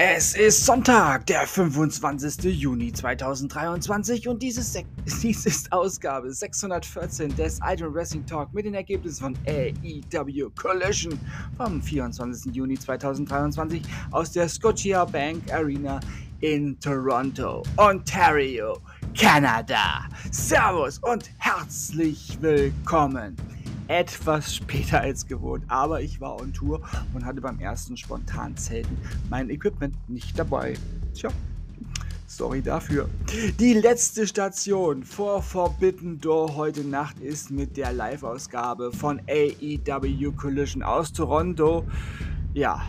Es ist Sonntag, der 25. Juni 2023 und dieses dies ist Ausgabe 614 des Idol Wrestling Talk mit den Ergebnissen von AEW Collision vom 24. Juni 2023 aus der Scotia Bank Arena in Toronto, Ontario, Kanada. Servus und herzlich willkommen etwas später als gewohnt, aber ich war on Tour und hatte beim ersten Spontanzelten mein Equipment nicht dabei. Tja, sorry dafür. Die letzte Station vor Forbidden Door heute Nacht ist mit der Live-Ausgabe von AEW Collision aus Toronto. Ja,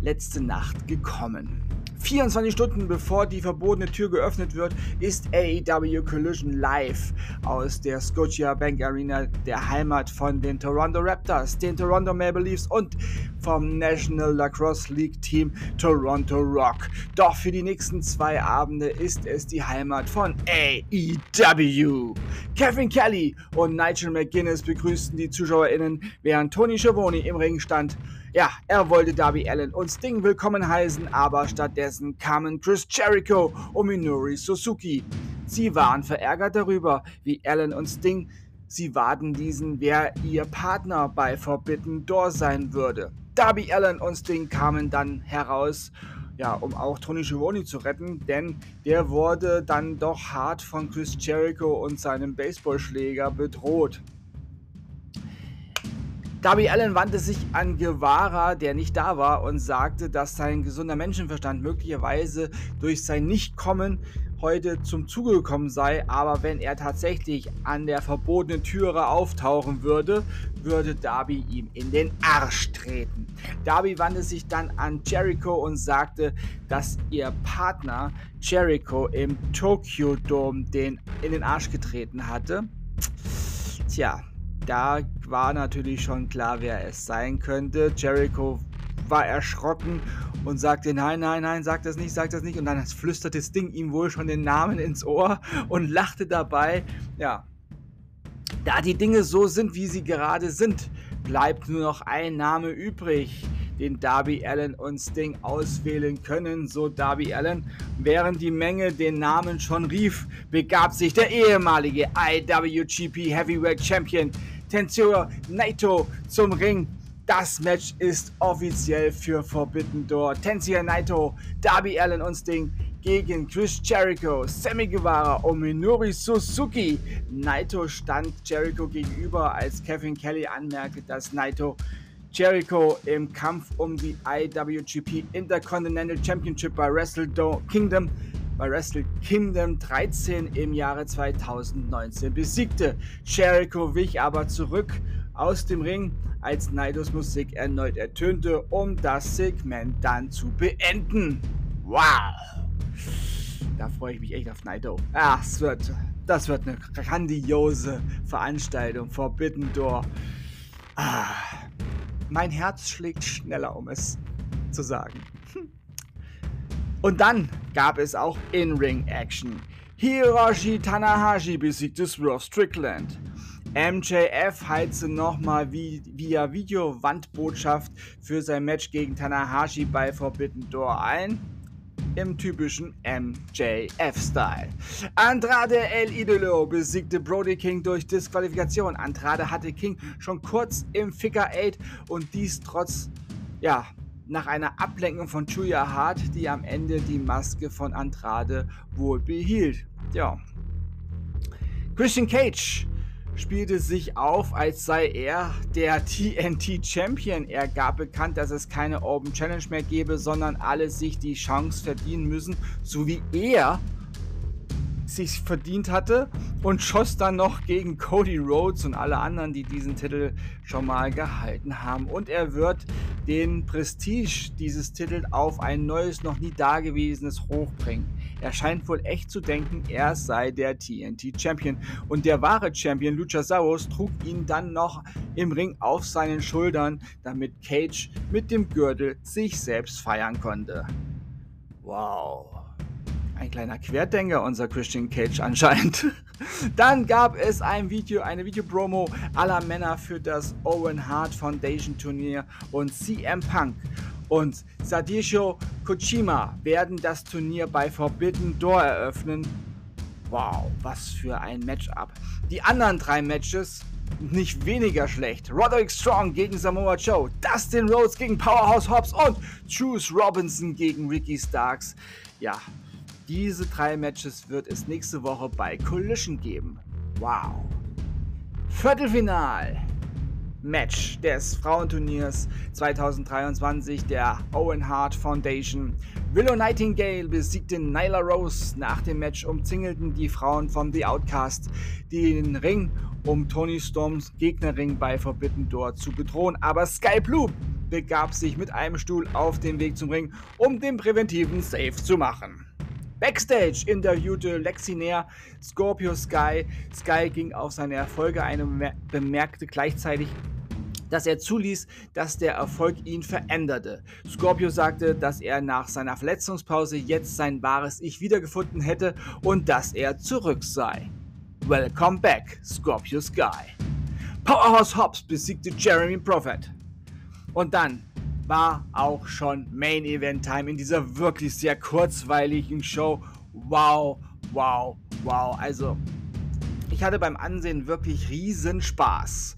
letzte Nacht gekommen. 24 Stunden bevor die verbotene Tür geöffnet wird, ist AEW Collision live aus der Scotia Bank Arena, der Heimat von den Toronto Raptors, den Toronto Maple Leafs und vom National Lacrosse League Team Toronto Rock. Doch für die nächsten zwei Abende ist es die Heimat von AEW. Kevin Kelly und Nigel McGuinness begrüßten die ZuschauerInnen, während Tony Schiavone im Ring stand ja, er wollte Darby Allen und Sting willkommen heißen, aber stattdessen kamen Chris Jericho und Minori Suzuki. Sie waren verärgert darüber, wie Allen und Sting sie warten diesen, wer ihr Partner bei Forbidden Door sein würde. Darby Allen und Sting kamen dann heraus ja, um auch Tony Schiavone zu retten, denn der wurde dann doch hart von Chris Jericho und seinem Baseballschläger bedroht. Darby Allen wandte sich an Guevara, der nicht da war, und sagte, dass sein gesunder Menschenverstand möglicherweise durch sein Nichtkommen heute zum Zuge gekommen sei, aber wenn er tatsächlich an der verbotenen Türe auftauchen würde, würde Darby ihm in den Arsch treten. Darby wandte sich dann an Jericho und sagte, dass ihr Partner Jericho im Tokyo Dome den in den Arsch getreten hatte. Tja, da war natürlich schon klar, wer es sein könnte. Jericho war erschrocken und sagte, nein, nein, nein, sag das nicht, sag das nicht. Und dann flüsterte das Ding ihm wohl schon den Namen ins Ohr und lachte dabei. Ja, da die Dinge so sind, wie sie gerade sind, bleibt nur noch ein Name übrig, den Darby Allen und Sting auswählen können, so Darby Allen. Während die Menge den Namen schon rief, begab sich der ehemalige IWGP Heavyweight Champion Tensura Naito zum Ring. Das Match ist offiziell für Forbidden Door. Tensura Naito, Darby Allen und Sting gegen Chris Jericho, Sammy Guevara und Minoru Suzuki. Naito stand Jericho gegenüber, als Kevin Kelly anmerkte, dass Naito Jericho im Kampf um die IWGP Intercontinental Championship bei Wrestle Kingdom bei Wrestle Kingdom 13 im Jahre 2019 besiegte. Jericho wich aber zurück aus dem Ring, als Naidos Musik erneut ertönte, um das Segment dann zu beenden. Wow! Da freue ich mich echt auf Naito. Ach, das wird, das wird eine grandiose Veranstaltung. Forbidden Door. Ah, mein Herz schlägt schneller, um es zu sagen. Und dann gab es auch In-Ring-Action. Hiroshi Tanahashi besiegte Swerve Strickland. MJF heizte nochmal via Videowandbotschaft für sein Match gegen Tanahashi bei Forbidden Door ein. Im typischen MJF-Style. Andrade El Idolo besiegte Brody King durch Disqualifikation. Andrade hatte King schon kurz im Figure 8 und dies trotz ja, nach einer Ablenkung von Julia Hart, die am Ende die Maske von Andrade wohl behielt. Ja. Christian Cage spielte sich auf, als sei er der TNT Champion. Er gab bekannt, dass es keine Open Challenge mehr gebe, sondern alle sich die Chance verdienen müssen, so wie er sich verdient hatte und schoss dann noch gegen Cody Rhodes und alle anderen, die diesen Titel schon mal gehalten haben. Und er wird den Prestige dieses Titels auf ein neues, noch nie dagewesenes Hoch bringen. Er scheint wohl echt zu denken, er sei der TNT Champion. Und der wahre Champion Luchasaurus trug ihn dann noch im Ring auf seinen Schultern, damit Cage mit dem Gürtel sich selbst feiern konnte. Wow. Ein kleiner Querdenker, unser Christian Cage anscheinend. Dann gab es ein Video, eine Videopromo aller Männer für das Owen Hart Foundation Turnier und CM Punk und Sadisho Kojima werden das Turnier bei Forbidden Door eröffnen. Wow, was für ein Matchup. Die anderen drei Matches nicht weniger schlecht. Roderick Strong gegen Samoa Joe, Dustin Rhodes gegen Powerhouse Hobbs und Juice Robinson gegen Ricky Starks. Ja, diese drei Matches wird es nächste Woche bei Collision geben. Wow. Viertelfinal. Match des Frauenturniers 2023 der Owen Hart Foundation. Willow Nightingale besiegte Nyla Rose. Nach dem Match umzingelten die Frauen von The Outcast den Ring, um Tony Storms Gegnerring bei Forbidden Door zu bedrohen. Aber Sky Blue begab sich mit einem Stuhl auf den Weg zum Ring, um den präventiven Save zu machen. Backstage interviewte Lexi Nair Scorpio Sky. Sky ging auf seine Erfolge ein und bemerkte gleichzeitig, dass er zuließ, dass der Erfolg ihn veränderte. Scorpio sagte, dass er nach seiner Verletzungspause jetzt sein wahres Ich wiedergefunden hätte und dass er zurück sei. Welcome back, Scorpio Sky. Powerhouse Hobbs besiegte Jeremy Prophet. Und dann war auch schon Main Event Time in dieser wirklich sehr kurzweiligen Show. Wow, wow, wow. Also, ich hatte beim Ansehen wirklich riesen Spaß.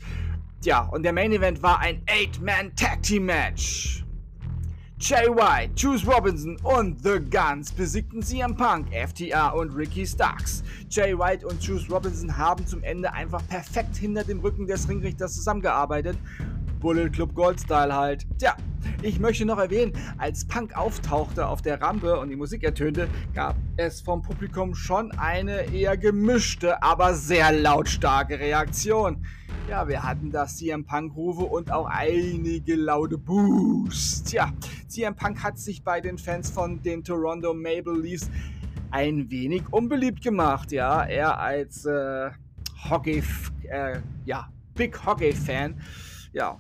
Tja, und der Main Event war ein 8-Man Tag Team Match. Jay White, Juice Robinson und The Guns besiegten CM Punk, FTR und Ricky Starks. Jay White und Juice Robinson haben zum Ende einfach perfekt hinter dem Rücken des Ringrichters zusammengearbeitet. Bullet Club Gold Style halt. Tja, ich möchte noch erwähnen, als Punk auftauchte auf der Rampe und die Musik ertönte, gab es vom Publikum schon eine eher gemischte, aber sehr lautstarke Reaktion. Ja, wir hatten da CM Punk-Rufe und auch einige laute Boos. Tja, CM Punk hat sich bei den Fans von den Toronto Maple Leafs ein wenig unbeliebt gemacht. Ja, er als äh, Hockey, äh, ja, Big Hockey-Fan, ja,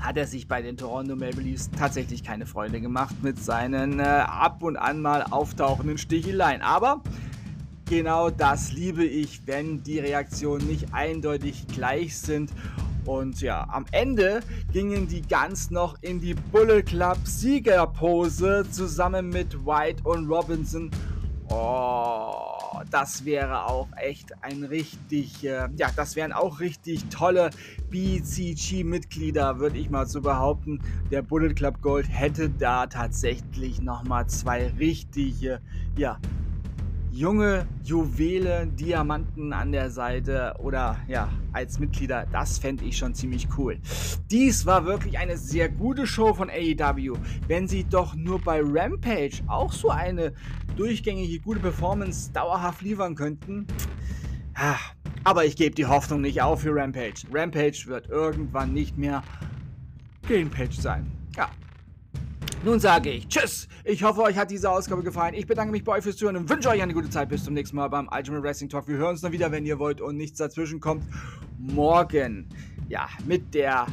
hat er sich bei den Toronto Maple Leafs tatsächlich keine Freunde gemacht mit seinen äh, ab und an mal auftauchenden Sticheleien. Aber genau das liebe ich, wenn die Reaktionen nicht eindeutig gleich sind. Und ja, am Ende gingen die Guns noch in die Bullet Club Siegerpose zusammen mit White und Robinson. Oh, das wäre auch echt ein richtig, äh, ja, das wären auch richtig tolle BCG-Mitglieder, würde ich mal so behaupten. Der Bullet Club Gold hätte da tatsächlich nochmal zwei richtige, ja, junge Juwele, Diamanten an der Seite oder ja, als Mitglieder, das fände ich schon ziemlich cool. Dies war wirklich eine sehr gute Show von AEW. Wenn sie doch nur bei Rampage auch so eine durchgängige gute Performance dauerhaft liefern könnten. Aber ich gebe die Hoffnung nicht auf für Rampage. Rampage wird irgendwann nicht mehr Gamepage sein. Ja, nun sage ich Tschüss. Ich hoffe, euch hat diese Ausgabe gefallen. Ich bedanke mich bei euch fürs Zuhören und wünsche euch eine gute Zeit. Bis zum nächsten Mal beim Ultimate Wrestling Talk. Wir hören uns dann wieder, wenn ihr wollt und nichts dazwischen kommt. Morgen, ja, mit der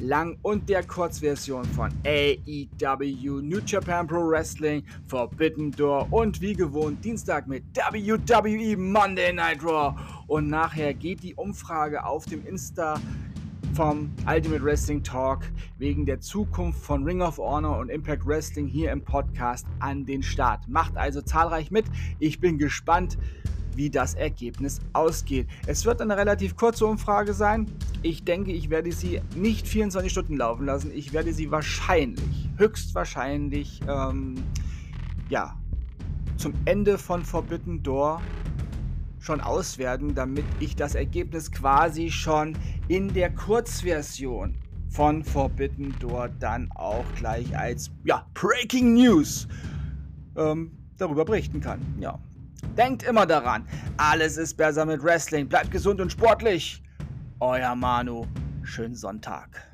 Lang- und der Kurzversion von AEW New Japan Pro Wrestling, Forbidden Door und wie gewohnt Dienstag mit WWE Monday Night Raw. Und nachher geht die Umfrage auf dem Insta vom Ultimate Wrestling Talk wegen der Zukunft von Ring of Honor und Impact Wrestling hier im Podcast an den Start. Macht also zahlreich mit. Ich bin gespannt, wie das Ergebnis ausgeht. Es wird eine relativ kurze Umfrage sein. Ich denke, ich werde sie nicht 24 Stunden laufen lassen. Ich werde sie wahrscheinlich, höchstwahrscheinlich, ähm, ja, zum Ende von Forbidden Door schon auswerten, damit ich das Ergebnis quasi schon in der Kurzversion von Forbidden Door dann auch gleich als ja, Breaking News ähm, darüber berichten kann. Ja. Denkt immer daran, alles ist besser mit Wrestling. Bleibt gesund und sportlich. Euer Manu. Schönen Sonntag.